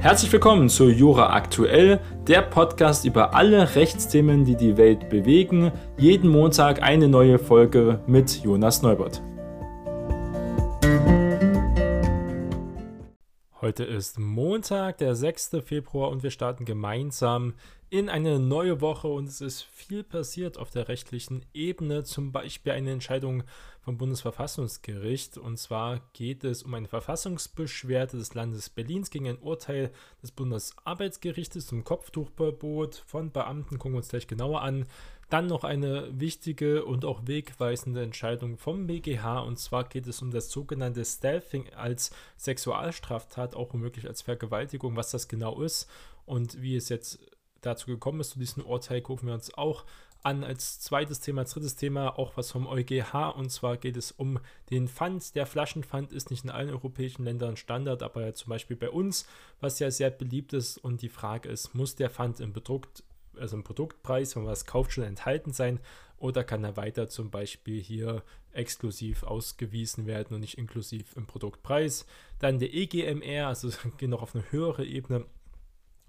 Herzlich willkommen zu Jura Aktuell, der Podcast über alle Rechtsthemen, die die Welt bewegen. Jeden Montag eine neue Folge mit Jonas Neubert. Heute ist Montag, der 6. Februar und wir starten gemeinsam in eine neue Woche und es ist viel passiert auf der rechtlichen Ebene, zum Beispiel eine Entscheidung vom Bundesverfassungsgericht. Und zwar geht es um eine Verfassungsbeschwerde des Landes Berlins gegen ein Urteil des Bundesarbeitsgerichtes zum Kopftuchverbot von Beamten. Gucken wir uns gleich genauer an. Dann noch eine wichtige und auch wegweisende Entscheidung vom BGH. Und zwar geht es um das sogenannte Stealthing als Sexualstraftat, auch womöglich als Vergewaltigung, was das genau ist und wie es jetzt dazu gekommen ist zu diesem Urteil, gucken wir uns auch an als zweites Thema, als drittes Thema auch was vom EuGH und zwar geht es um den Pfand. Der Flaschenpfand ist nicht in allen europäischen Ländern Standard, aber ja zum Beispiel bei uns, was ja sehr beliebt ist und die Frage ist, muss der Pfand im Produkt, also im Produktpreis, wenn man was kauft, schon enthalten sein oder kann er weiter zum Beispiel hier exklusiv ausgewiesen werden und nicht inklusiv im Produktpreis. Dann der EGMR, also geht noch auf eine höhere Ebene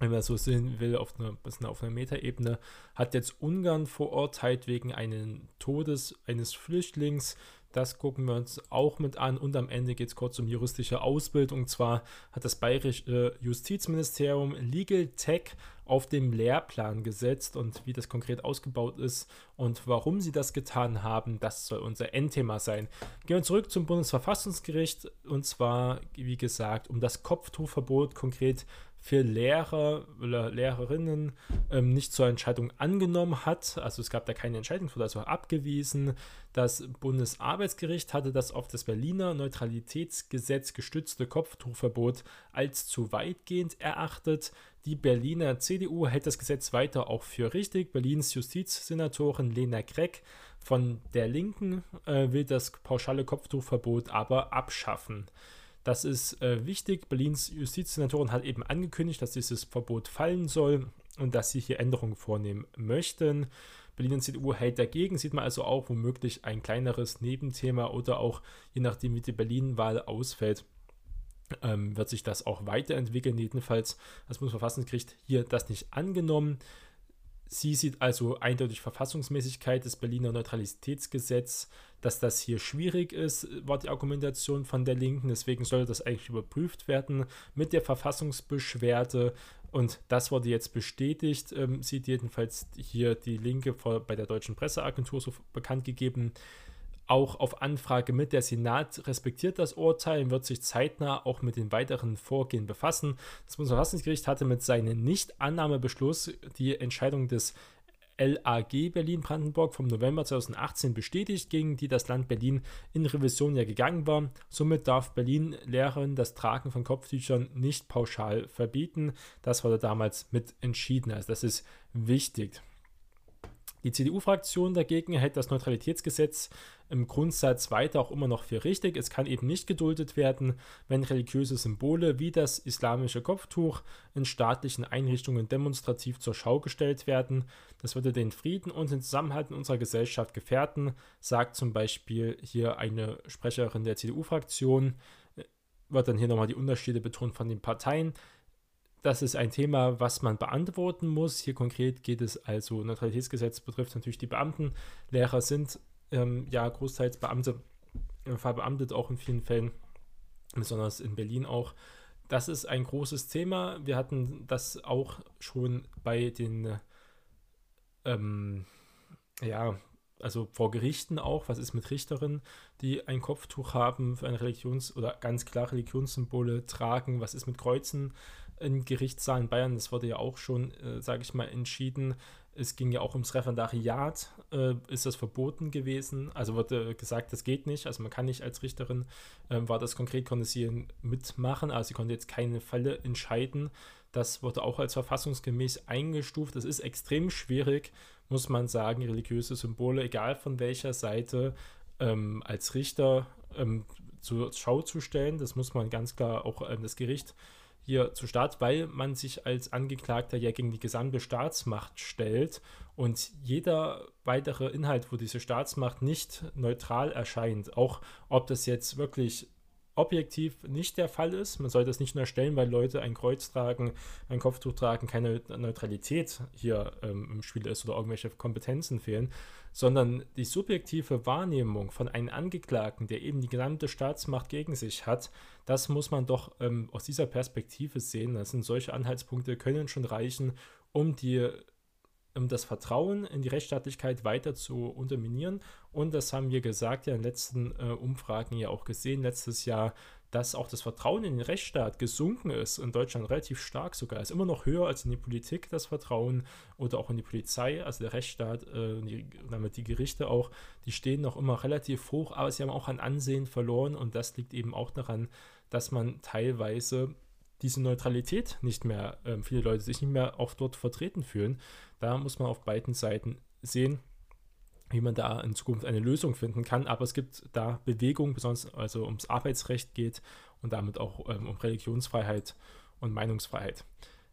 wenn man so sehen will, auf einer, auf einer Metaebene, hat jetzt Ungarn verurteilt wegen eines Todes eines Flüchtlings. Das gucken wir uns auch mit an. Und am Ende geht es kurz um juristische Ausbildung. Und zwar hat das bayerische Justizministerium Legal Tech auf dem Lehrplan gesetzt und wie das konkret ausgebaut ist und warum sie das getan haben, das soll unser Endthema sein. Gehen wir zurück zum Bundesverfassungsgericht und zwar, wie gesagt, um das Kopftuchverbot konkret für Lehrer oder Lehrerinnen ähm, nicht zur Entscheidung angenommen hat. Also es gab da keine Entscheidung, wurde also abgewiesen. Das Bundesarbeitsgericht hatte das auf das Berliner Neutralitätsgesetz gestützte Kopftuchverbot als zu weitgehend erachtet. Die Berliner CDU hält das Gesetz weiter auch für richtig. Berlins Justizsenatorin Lena Kreck von der Linken äh, will das pauschale Kopftuchverbot aber abschaffen. Das ist äh, wichtig. Berlins Justizsenatorin hat eben angekündigt, dass dieses Verbot fallen soll und dass sie hier Änderungen vornehmen möchten. Berlin CDU hält dagegen, sieht man also auch womöglich ein kleineres Nebenthema oder auch je nachdem, wie die Berlin-Wahl ausfällt, ähm, wird sich das auch weiterentwickeln. Jedenfalls das Bundesverfassungsgericht hier das nicht angenommen. Sie sieht also eindeutig Verfassungsmäßigkeit des Berliner Neutralitätsgesetzes, dass das hier schwierig ist, war die Argumentation von der Linken. Deswegen sollte das eigentlich überprüft werden mit der Verfassungsbeschwerde. Und das wurde jetzt bestätigt, ähm, sieht jedenfalls hier die Linke vor, bei der deutschen Presseagentur so bekannt gegeben auch auf Anfrage mit. Der Senat respektiert das Urteil und wird sich zeitnah auch mit den weiteren Vorgehen befassen. Das Bundesverfassungsgericht hatte mit seinem Nichtannahmebeschluss die Entscheidung des LAG Berlin-Brandenburg vom November 2018 bestätigt, gegen die das Land Berlin in Revision ja gegangen war. Somit darf Berlin Lehrern das Tragen von Kopftüchern nicht pauschal verbieten. Das wurde damals mit entschieden. Also das ist wichtig. Die CDU-Fraktion dagegen hält das Neutralitätsgesetz im Grundsatz weiter auch immer noch für richtig. Es kann eben nicht geduldet werden, wenn religiöse Symbole wie das islamische Kopftuch in staatlichen Einrichtungen demonstrativ zur Schau gestellt werden. Das würde den Frieden und den Zusammenhalt in unserer Gesellschaft gefährden, sagt zum Beispiel hier eine Sprecherin der CDU-Fraktion. Wird dann hier nochmal die Unterschiede betont von den Parteien. Das ist ein Thema, was man beantworten muss. Hier konkret geht es also, Neutralitätsgesetz betrifft natürlich die Beamten. Lehrer sind ähm, ja großteils Beamte, äh, verbeamtet auch in vielen Fällen, besonders in Berlin auch. Das ist ein großes Thema. Wir hatten das auch schon bei den, ähm, ja, also vor Gerichten auch. Was ist mit Richterinnen, die ein Kopftuch haben für ein Religions- oder ganz klar Religionssymbole tragen? Was ist mit Kreuzen? In Gerichtssaal in Bayern, das wurde ja auch schon, äh, sage ich mal, entschieden. Es ging ja auch ums Referendariat, äh, ist das verboten gewesen. Also wurde gesagt, das geht nicht. Also man kann nicht als Richterin, äh, war das konkret, konnte sie mitmachen. Also sie konnte jetzt keine Fälle entscheiden. Das wurde auch als verfassungsgemäß eingestuft. Das ist extrem schwierig, muss man sagen, religiöse Symbole, egal von welcher Seite, ähm, als Richter ähm, zur Schau zu stellen. Das muss man ganz klar auch ähm, das Gericht hier zu Staat, weil man sich als Angeklagter ja gegen die gesamte Staatsmacht stellt und jeder weitere Inhalt, wo diese Staatsmacht nicht neutral erscheint, auch ob das jetzt wirklich objektiv nicht der Fall ist. Man sollte es nicht nur stellen, weil Leute ein Kreuz tragen, ein Kopftuch tragen, keine Neutralität hier ähm, im Spiel ist oder irgendwelche Kompetenzen fehlen, sondern die subjektive Wahrnehmung von einem Angeklagten, der eben die gesamte Staatsmacht gegen sich hat, das muss man doch ähm, aus dieser Perspektive sehen. Das sind solche Anhaltspunkte, können schon reichen, um die das Vertrauen in die Rechtsstaatlichkeit weiter zu unterminieren. Und das haben wir gesagt ja in den letzten äh, Umfragen ja auch gesehen, letztes Jahr, dass auch das Vertrauen in den Rechtsstaat gesunken ist, in Deutschland relativ stark sogar. Ist immer noch höher als in die Politik das Vertrauen oder auch in die Polizei, also der Rechtsstaat, äh, die, damit die Gerichte auch, die stehen noch immer relativ hoch, aber sie haben auch an Ansehen verloren und das liegt eben auch daran, dass man teilweise diese Neutralität nicht mehr, äh, viele Leute sich nicht mehr auch dort vertreten fühlen. Da muss man auf beiden Seiten sehen, wie man da in Zukunft eine Lösung finden kann. Aber es gibt da Bewegungen, besonders also ums Arbeitsrecht geht und damit auch ähm, um Religionsfreiheit und Meinungsfreiheit.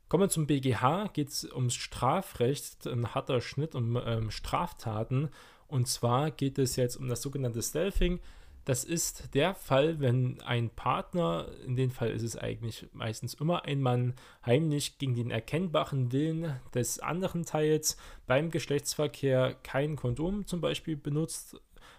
Kommen wir zum BGH, geht es ums Strafrecht, ein harter Schnitt um ähm, Straftaten. Und zwar geht es jetzt um das sogenannte Stealthing. Das ist der Fall, wenn ein Partner, in dem Fall ist es eigentlich meistens immer ein Mann, heimlich gegen den erkennbaren Willen des anderen Teils beim Geschlechtsverkehr kein Kondom zum Beispiel benutzt,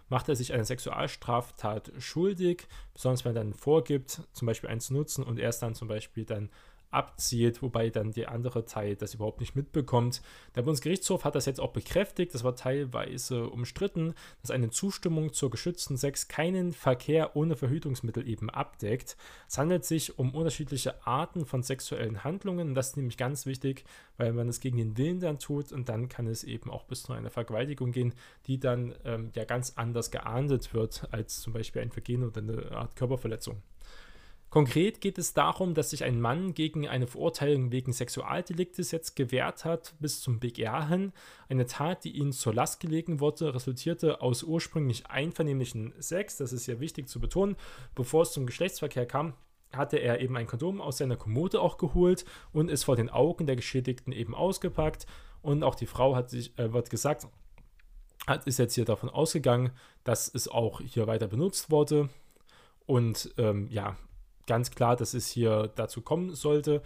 macht er sich einer Sexualstraftat schuldig, besonders wenn er dann vorgibt, zum Beispiel einen zu nutzen und erst dann zum Beispiel dann abzielt, wobei dann der andere Teil das überhaupt nicht mitbekommt. Der Bundesgerichtshof hat das jetzt auch bekräftigt, das war teilweise umstritten, dass eine Zustimmung zur geschützten Sex keinen Verkehr ohne Verhütungsmittel eben abdeckt. Es handelt sich um unterschiedliche Arten von sexuellen Handlungen das ist nämlich ganz wichtig, weil man es gegen den Willen dann tut und dann kann es eben auch bis zu einer Vergewaltigung gehen, die dann ähm, ja ganz anders geahndet wird als zum Beispiel ein Vergehen oder eine Art Körperverletzung. Konkret geht es darum, dass sich ein Mann gegen eine Verurteilung wegen Sexualdeliktes jetzt gewehrt hat bis zum BGH hin. Eine Tat, die ihm zur Last gelegen wurde, resultierte aus ursprünglich einvernehmlichen Sex. Das ist ja wichtig zu betonen. Bevor es zum Geschlechtsverkehr kam, hatte er eben ein Kondom aus seiner Kommode auch geholt und es vor den Augen der Geschädigten eben ausgepackt. Und auch die Frau hat sich, äh, wird gesagt, hat, ist jetzt hier davon ausgegangen, dass es auch hier weiter benutzt wurde. Und ähm, ja, ganz klar, dass es hier dazu kommen sollte.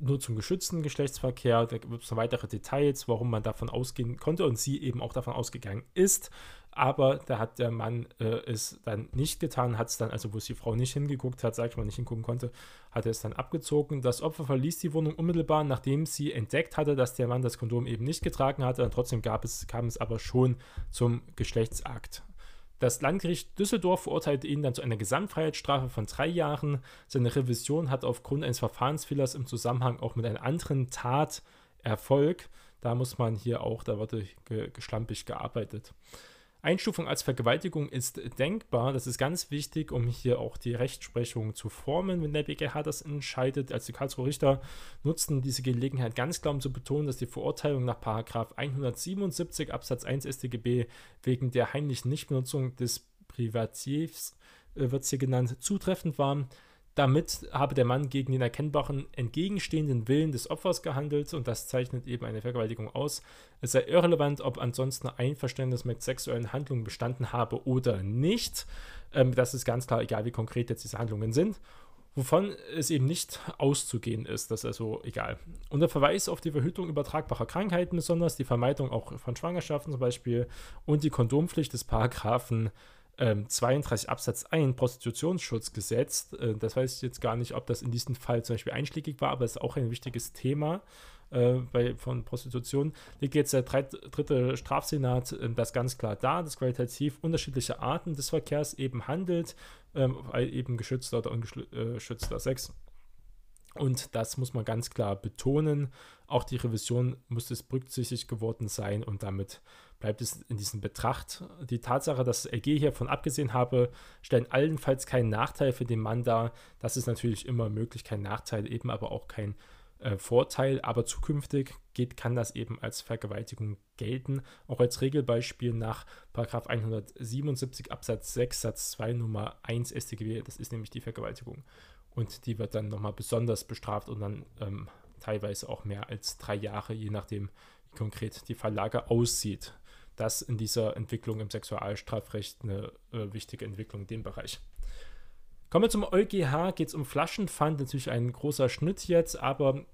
Nur zum geschützten Geschlechtsverkehr, da gibt es weitere Details, warum man davon ausgehen konnte und sie eben auch davon ausgegangen ist. Aber da hat der Mann äh, es dann nicht getan, hat es dann, also wo es die Frau nicht hingeguckt hat, sag ich mal, nicht hingucken konnte, hat er es dann abgezogen. Das Opfer verließ die Wohnung unmittelbar, nachdem sie entdeckt hatte, dass der Mann das Kondom eben nicht getragen hatte. Und trotzdem gab es, kam es aber schon zum Geschlechtsakt. Das Landgericht Düsseldorf verurteilte ihn dann zu einer Gesamtfreiheitsstrafe von drei Jahren. Seine Revision hat aufgrund eines Verfahrensfehlers im Zusammenhang auch mit einer anderen Tat Erfolg. Da muss man hier auch, da wurde geschlampig gearbeitet. Einstufung als Vergewaltigung ist denkbar. Das ist ganz wichtig, um hier auch die Rechtsprechung zu formen, wenn der BGH das entscheidet. Als die Karlsruher Richter nutzten diese Gelegenheit ganz klar, um zu betonen, dass die Verurteilung nach 177 Absatz 1 StGB wegen der heimlichen Nichtbenutzung des Privatiers, äh, wird es hier genannt, zutreffend war. Damit habe der Mann gegen den erkennbaren entgegenstehenden Willen des Opfers gehandelt und das zeichnet eben eine Vergewaltigung aus. Es sei irrelevant, ob ansonsten Einverständnis mit sexuellen Handlungen bestanden habe oder nicht. Ähm, das ist ganz klar, egal wie konkret jetzt diese Handlungen sind. Wovon es eben nicht auszugehen ist, das ist also egal. Unter Verweis auf die Verhütung übertragbarer Krankheiten, besonders die Vermeidung auch von Schwangerschaften zum Beispiel und die Kondompflicht des Paragraphen ähm, 32 Absatz 1 Prostitutionsschutzgesetz. Äh, das weiß ich jetzt gar nicht, ob das in diesem Fall zum Beispiel einschlägig war, aber es ist auch ein wichtiges Thema äh, bei, von Prostitution. Liegt jetzt der dreit, dritte Strafsenat äh, das ganz klar da, dass qualitativ unterschiedliche Arten des Verkehrs eben handelt, ähm, eben geschützter oder ungeschützter äh, Sex. Und das muss man ganz klar betonen. Auch die Revision muss es berücksichtigt geworden sein und damit bleibt es in diesem Betracht. Die Tatsache, dass LG hiervon abgesehen habe, stellt allenfalls keinen Nachteil für den Mann dar. Das ist natürlich immer möglich, kein Nachteil, eben aber auch kein äh, Vorteil. Aber zukünftig geht, kann das eben als Vergewaltigung gelten. Auch als Regelbeispiel nach 177 Absatz 6 Satz 2 Nummer 1 StGB. Das ist nämlich die Vergewaltigung. Und die wird dann nochmal besonders bestraft und dann ähm, teilweise auch mehr als drei Jahre, je nachdem, wie konkret die Verlage aussieht das in dieser Entwicklung im Sexualstrafrecht eine äh, wichtige Entwicklung in dem Bereich. Kommen wir zum EuGH, geht es um Flaschenpfand, natürlich ein großer Schnitt jetzt, aber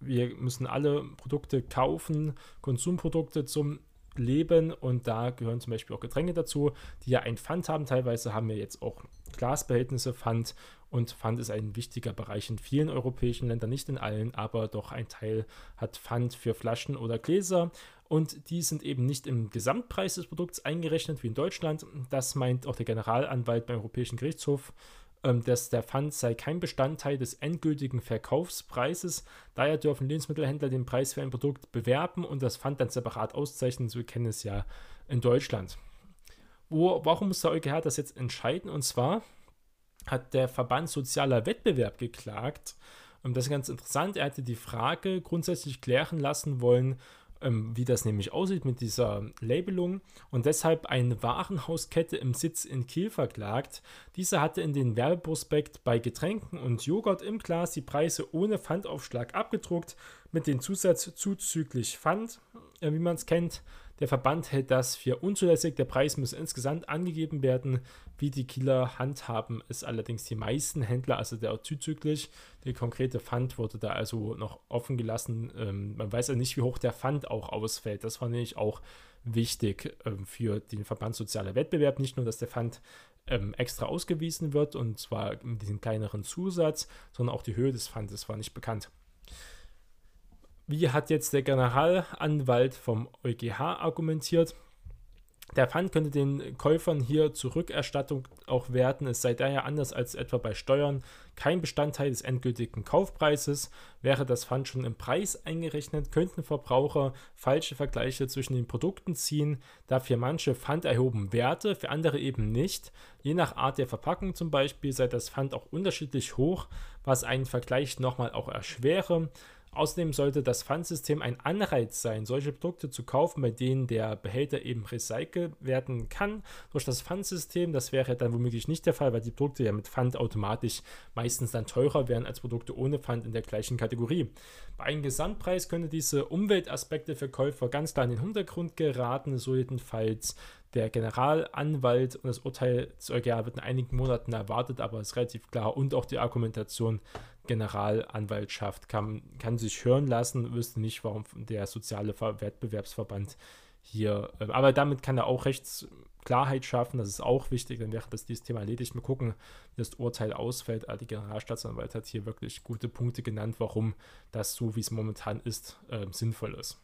wir müssen alle Produkte kaufen, Konsumprodukte zum Leben und da gehören zum Beispiel auch Getränke dazu, die ja ein Pfand haben. Teilweise haben wir jetzt auch Glasbehältnisse Pfand und Pfand ist ein wichtiger Bereich in vielen europäischen Ländern, nicht in allen, aber doch ein Teil hat Pfand für Flaschen oder Gläser und die sind eben nicht im Gesamtpreis des Produkts eingerechnet wie in Deutschland. Das meint auch der Generalanwalt beim Europäischen Gerichtshof ähm, dass der Pfand sei kein Bestandteil des endgültigen Verkaufspreises. Daher dürfen Lebensmittelhändler den Preis für ein Produkt bewerben und das Pfand dann separat auszeichnen. So kennen es ja in Deutschland. Wo, warum muss der EuGH das jetzt entscheiden? Und zwar hat der Verband Sozialer Wettbewerb geklagt. Und das ist ganz interessant. Er hatte die Frage grundsätzlich klären lassen wollen, ähm, wie das nämlich aussieht mit dieser Labelung und deshalb eine Warenhauskette im Sitz in Kiel verklagt. Diese hatte in den Werbeprospekt bei Getränken und Joghurt im Glas die Preise ohne Pfandaufschlag abgedruckt mit dem Zusatz zuzüglich Pfand, äh, wie man es kennt. Der Verband hält das für unzulässig. Der Preis muss insgesamt angegeben werden. Wie die Kieler handhaben, ist allerdings die meisten Händler, also der zuzüglich. Der konkrete Pfand wurde da also noch offen gelassen. Ähm, man weiß ja nicht, wie hoch der Pfand auch ausfällt. Das fand ich auch wichtig ähm, für den Verband Sozialer Wettbewerb. Nicht nur, dass der Pfand ähm, extra ausgewiesen wird und zwar mit diesem kleineren Zusatz, sondern auch die Höhe des Pfandes war nicht bekannt. Wie hat jetzt der Generalanwalt vom EuGH argumentiert? Der Pfand könnte den Käufern hier zur Rückerstattung auch werten. Es sei daher anders als etwa bei Steuern kein Bestandteil des endgültigen Kaufpreises. Wäre das Pfand schon im Preis eingerechnet, könnten Verbraucher falsche Vergleiche zwischen den Produkten ziehen, da für manche Pfand erhoben Werte, für andere eben nicht. Je nach Art der Verpackung zum Beispiel sei das Pfand auch unterschiedlich hoch, was einen Vergleich nochmal auch erschwere. Außerdem sollte das Pfandsystem ein Anreiz sein, solche Produkte zu kaufen, bei denen der Behälter eben recycelt werden kann. Durch das Pfandsystem, das wäre dann womöglich nicht der Fall, weil die Produkte ja mit Pfand automatisch meistens dann teurer wären als Produkte ohne Pfand in der gleichen Kategorie. Bei einem Gesamtpreis könnte diese Umweltaspekte für Käufer ganz klar in den Hintergrund geraten, so jedenfalls der Generalanwalt und das Urteil des EuGH wird in einigen Monaten erwartet, aber ist relativ klar und auch die Argumentation Generalanwaltschaft kann, kann sich hören lassen, wüsste nicht, warum der soziale Wettbewerbsverband hier, äh, aber damit kann er auch Rechtsklarheit schaffen, das ist auch wichtig, dann wäre das dieses Thema erledigt. Wir gucken, wie das Urteil ausfällt. Aber die Generalstaatsanwalt hat hier wirklich gute Punkte genannt, warum das so, wie es momentan ist, äh, sinnvoll ist.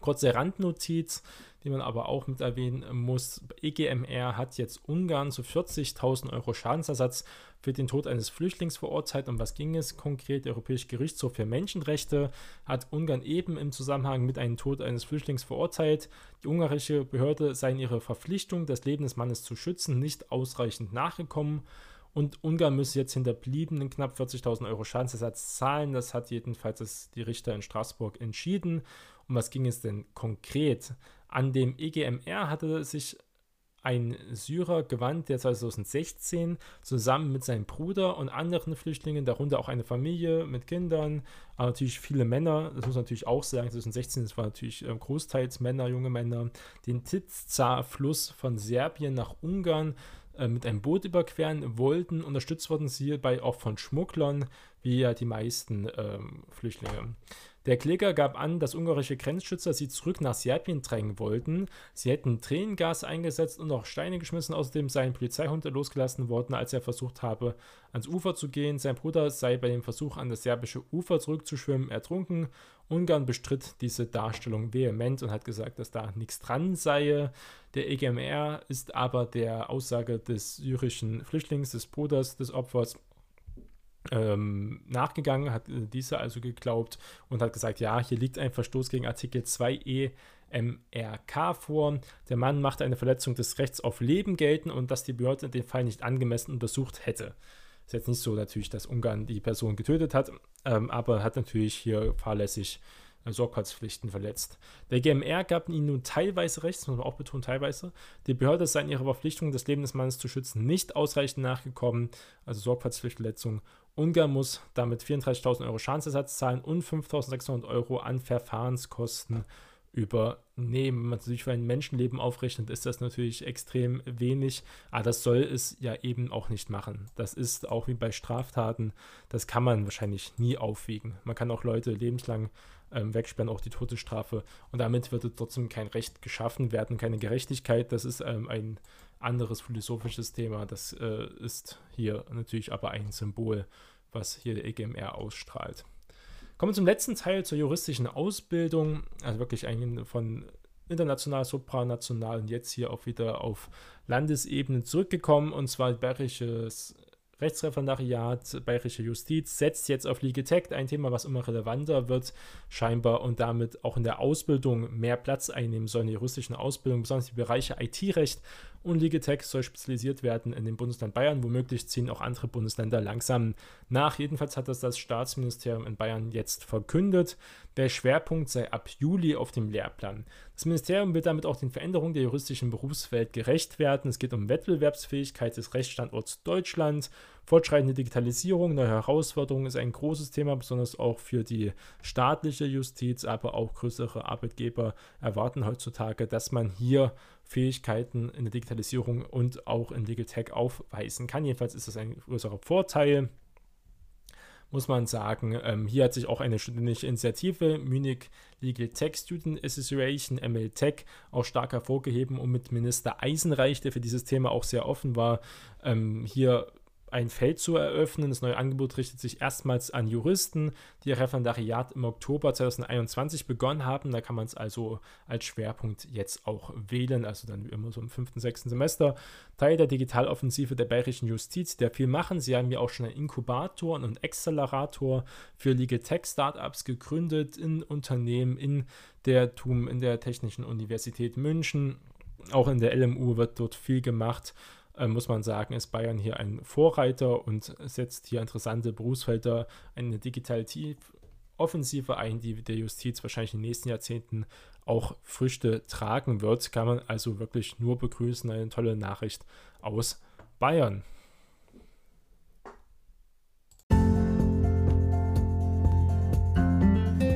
Kurze Randnotiz, die man aber auch mit erwähnen muss. EGMR hat jetzt Ungarn zu 40.000 Euro Schadensersatz für den Tod eines Flüchtlings verurteilt. Um was ging es konkret? Der Europäische Gerichtshof für Menschenrechte hat Ungarn eben im Zusammenhang mit einem Tod eines Flüchtlings verurteilt. Die ungarische Behörde sei in ihrer Verpflichtung, das Leben des Mannes zu schützen, nicht ausreichend nachgekommen. Und Ungarn müsse jetzt hinterbliebenen knapp 40.000 Euro Schadensersatz zahlen. Das hat jedenfalls die Richter in Straßburg entschieden. Um was ging es denn konkret? An dem EGMR hatte sich ein Syrer gewandt, der 2016 zusammen mit seinem Bruder und anderen Flüchtlingen, darunter auch eine Familie mit Kindern, aber natürlich viele Männer, das muss man natürlich auch sagen, 2016, das war natürlich äh, großteils Männer, junge Männer, den Tizza-Fluss von Serbien nach Ungarn äh, mit einem Boot überqueren wollten. Unterstützt wurden sie hierbei auch von Schmugglern, wie ja die meisten ähm, Flüchtlinge. Der Kläger gab an, dass ungarische Grenzschützer sie zurück nach Serbien drängen wollten. Sie hätten Tränengas eingesetzt und auch Steine geschmissen. Außerdem sei ein Polizeihund losgelassen worden, als er versucht habe, ans Ufer zu gehen. Sein Bruder sei bei dem Versuch, an das serbische Ufer zurückzuschwimmen, ertrunken. Ungarn bestritt diese Darstellung vehement und hat gesagt, dass da nichts dran sei. Der EGMR ist aber der Aussage des syrischen Flüchtlings, des Bruders des Opfers, ähm, nachgegangen, hat äh, dieser also geglaubt und hat gesagt, ja, hier liegt ein Verstoß gegen Artikel 2e MRK vor. Der Mann machte eine Verletzung des Rechts auf Leben gelten und dass die Behörde den Fall nicht angemessen untersucht hätte. Ist jetzt nicht so natürlich, dass Ungarn die Person getötet hat, ähm, aber hat natürlich hier fahrlässig äh, Sorgfaltspflichten verletzt. Der GMR gab ihnen nun teilweise recht, das muss man auch betonen, teilweise. Die Behörde sei in ihrer Verpflichtung, das Leben des Mannes zu schützen, nicht ausreichend nachgekommen, also Sorgfaltspflichtverletzung Ungarn muss damit 34.000 Euro Schadensersatz zahlen und 5.600 Euro an Verfahrenskosten übernehmen. Wenn man natürlich für ein Menschenleben aufrechnet, ist das natürlich extrem wenig, aber das soll es ja eben auch nicht machen. Das ist auch wie bei Straftaten, das kann man wahrscheinlich nie aufwiegen. Man kann auch Leute lebenslang ähm, wegsperren, auch die Todesstrafe und damit wird trotzdem kein Recht geschaffen werden, keine Gerechtigkeit. Das ist ähm, ein anderes philosophisches Thema. Das äh, ist hier natürlich aber ein Symbol, was hier der EGMR ausstrahlt. Kommen wir zum letzten Teil zur juristischen Ausbildung. Also wirklich ein von international, supranational und jetzt hier auch wieder auf Landesebene zurückgekommen. Und zwar Bayerisches Rechtsreferendariat, Bayerische Justiz setzt jetzt auf Legal ein Thema, was immer relevanter wird, scheinbar und damit auch in der Ausbildung mehr Platz einnehmen soll in der juristischen Ausbildung, besonders die Bereiche IT-Recht und Legal soll spezialisiert werden in dem Bundesland Bayern. Womöglich ziehen auch andere Bundesländer langsam nach. Jedenfalls hat das das Staatsministerium in Bayern jetzt verkündet. Der Schwerpunkt sei ab Juli auf dem Lehrplan. Das Ministerium will damit auch den Veränderungen der juristischen Berufswelt gerecht werden. Es geht um Wettbewerbsfähigkeit des Rechtsstandorts Deutschland. Fortschreitende Digitalisierung, neue Herausforderungen ist ein großes Thema, besonders auch für die staatliche Justiz, aber auch größere Arbeitgeber erwarten heutzutage, dass man hier Fähigkeiten in der Digitalisierung und auch in Legal Tech aufweisen kann. Jedenfalls ist das ein größerer Vorteil muss man sagen. Ähm, hier hat sich auch eine studentische Initiative, Munich Legal Tech Student Association, MLTech, auch stark hervorgeheben und mit Minister Eisenreich, der für dieses Thema auch sehr offen war, ähm, hier ein Feld zu eröffnen. Das neue Angebot richtet sich erstmals an Juristen, die ihr Referendariat im Oktober 2021 begonnen haben. Da kann man es also als Schwerpunkt jetzt auch wählen, also dann wie immer so im fünften, sechsten Semester. Teil der Digitaloffensive der bayerischen Justiz, der viel machen. Sie haben ja auch schon einen Inkubator und einen Accelerator für Legal Tech Startups gegründet in Unternehmen in der TUM, in der Technischen Universität München. Auch in der LMU wird dort viel gemacht äh, muss man sagen, ist Bayern hier ein Vorreiter und setzt hier interessante Berufsfelder, eine Digitaloffensive ein, die der Justiz wahrscheinlich in den nächsten Jahrzehnten auch Früchte tragen wird. Kann man also wirklich nur begrüßen. Eine tolle Nachricht aus Bayern.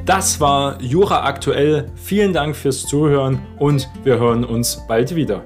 Das war Jura aktuell. Vielen Dank fürs Zuhören und wir hören uns bald wieder.